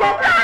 Jessica!